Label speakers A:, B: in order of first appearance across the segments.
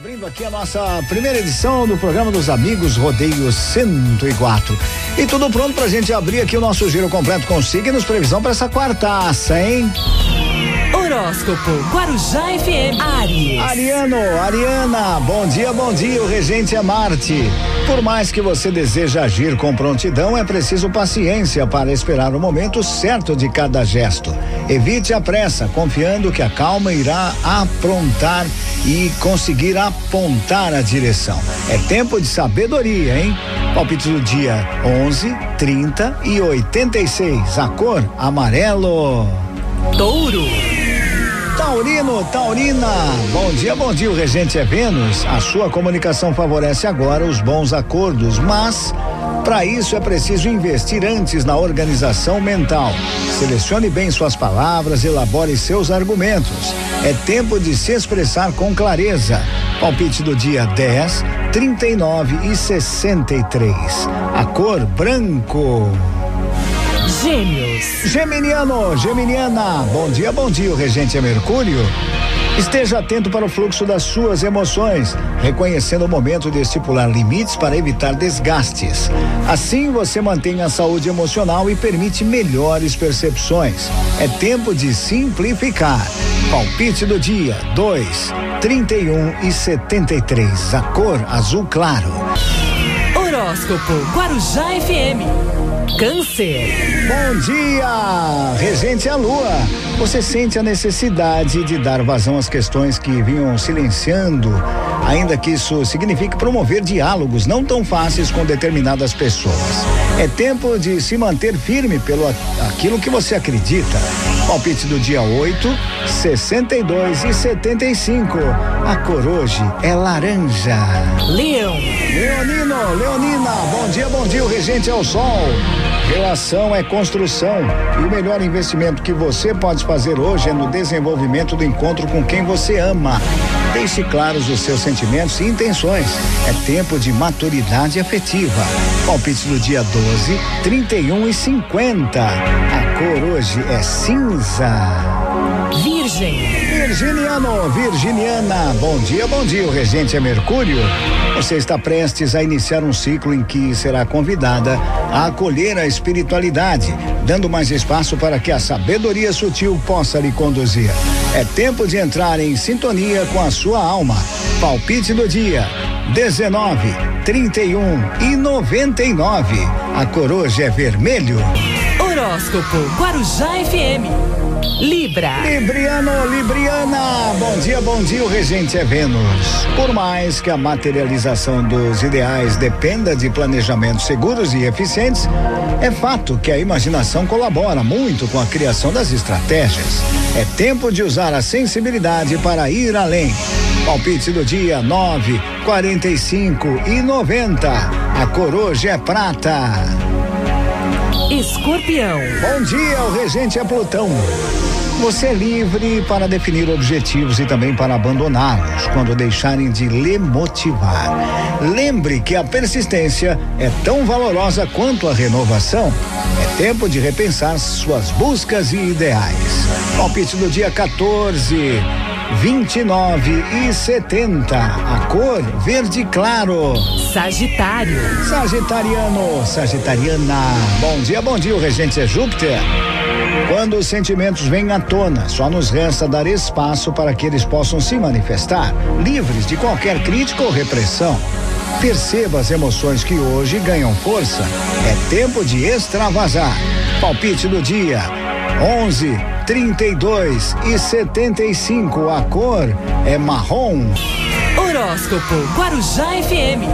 A: Abrindo aqui a nossa primeira edição do programa dos Amigos Rodeio 104. E tudo pronto pra gente abrir aqui o nosso giro completo com signos, previsão para essa quartaça, hein?
B: Horóscopo Guarujá FM Aries.
A: Ariano, Ariana, bom dia, bom dia. O regente é Marte. Por mais que você deseje agir com prontidão, é preciso paciência para esperar o momento certo de cada gesto. Evite a pressa, confiando que a calma irá aprontar e conseguir apontar a direção. É tempo de sabedoria, hein? Palpite do dia 11, 30 e 86. A cor amarelo.
B: Touro.
A: Taurino, Taurina, bom dia, bom dia, o regente é Vênus. A sua comunicação favorece agora os bons acordos, mas para isso é preciso investir antes na organização mental. Selecione bem suas palavras, elabore seus argumentos. É tempo de se expressar com clareza. Palpite do dia 10, 39 e 63. A cor branco.
B: Gêmeos.
A: Geminiano, Geminiana, bom dia, bom dia, o regente é Mercúrio. Esteja atento para o fluxo das suas emoções, reconhecendo o momento de estipular limites para evitar desgastes. Assim você mantém a saúde emocional e permite melhores percepções. É tempo de simplificar. Palpite do dia: 2, 31 e 73. A cor azul claro.
B: Horóscopo Guarujá FM. Câncer.
A: Bom dia, Regente a Lua. Você sente a necessidade de dar vazão às questões que vinham silenciando, ainda que isso signifique promover diálogos não tão fáceis com determinadas pessoas. É tempo de se manter firme pelo aquilo que você acredita. Palpite do dia 8, 62 e 75. A cor hoje é laranja.
B: Leão.
A: Leonino, Leonina, bom dia, bom dia, o regente é o sol. Relação é construção e o melhor investimento que você pode fazer hoje é no desenvolvimento do encontro com quem você ama. Deixe claros os seus sentimentos e intenções. É tempo de maturidade afetiva. Palpite do dia 12, 31 e 50. A cor hoje é cinza.
B: Virgem.
A: Virginiano, Virginiana, bom dia, bom dia. O regente é Mercúrio. Você está prestes a iniciar um ciclo em que será convidada a acolher a espiritualidade, dando mais espaço para que a sabedoria sutil possa lhe conduzir. É tempo de entrar em sintonia com a sua alma. Palpite do dia: 19, 31 e 99. A cor hoje é vermelho.
B: Horóscopo Guarujá FM. Libra.
A: Libriano, Libriana, bom dia, bom dia, o regente é Vênus. Por mais que a materialização dos ideais dependa de planejamentos seguros e eficientes, é fato que a imaginação colabora muito com a criação das estratégias. É tempo de usar a sensibilidade para ir além. Palpite do dia 9, 45 e 90. A cor hoje é prata.
B: Escorpião.
A: Bom dia, o regente é Plutão. Você é livre para definir objetivos e também para abandoná-los quando deixarem de lhe motivar. Lembre que a persistência é tão valorosa quanto a renovação. É tempo de repensar suas buscas e ideais. Palpite do dia 14. 29 e 70. A cor verde claro.
B: Sagitário.
A: Sagitariano, Sagitariana. Bom dia, bom dia. O regente é Júpiter. Quando os sentimentos vêm à tona, só nos resta dar espaço para que eles possam se manifestar, livres de qualquer crítica ou repressão. Perceba as emoções que hoje ganham força. É tempo de extravasar. Palpite do dia: 11, 32 e 75. A cor é marrom.
B: Horóscopo Guarujá FM.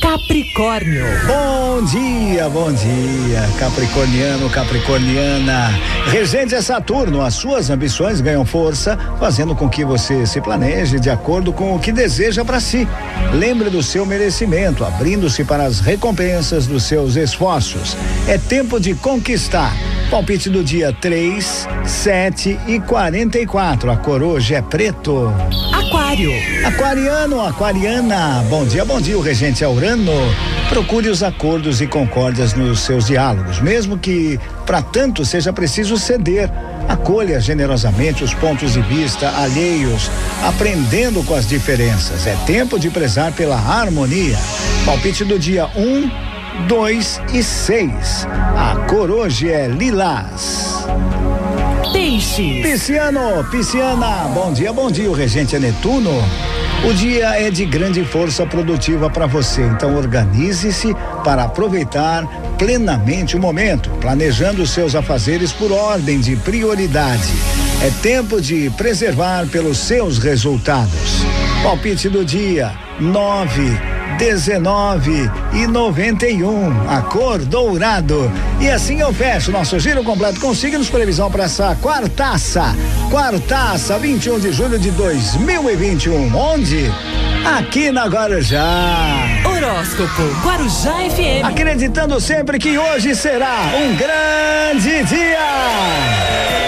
B: Capricórnio.
A: Bom dia, bom dia, Capricorniano, Capricorniana. Regente é Saturno, as suas ambições ganham força, fazendo com que você se planeje de acordo com o que deseja para si. Lembre do seu merecimento, abrindo-se para as recompensas dos seus esforços. É tempo de conquistar. Palpite do dia 3, 7 e 44. A cor hoje é preto.
B: Aquário.
A: Aquariano, aquariana. Bom dia, bom dia. O regente é Urano. Procure os acordos e concórdias nos seus diálogos, mesmo que para tanto seja preciso ceder. Acolha generosamente os pontos de vista alheios, aprendendo com as diferenças. É tempo de prezar pela harmonia. Palpite do dia 1, um, 2 e 6. A cor hoje é lilás.
B: Peixe.
A: Pisciano, pisciana, bom dia, bom dia, o regente é Netuno. O dia é de grande força produtiva para você, então organize-se para aproveitar plenamente o momento, planejando seus afazeres por ordem de prioridade. É tempo de preservar pelos seus resultados. Palpite do dia: 9 19 e 91, a cor dourado. E assim eu fecho nosso giro completo com signos previsão para essa quartaça. Quartaça, 21 de julho de 2021. Onde? Aqui na Guarujá.
B: Horóscopo Guarujá FM.
A: Acreditando sempre que hoje será um grande dia.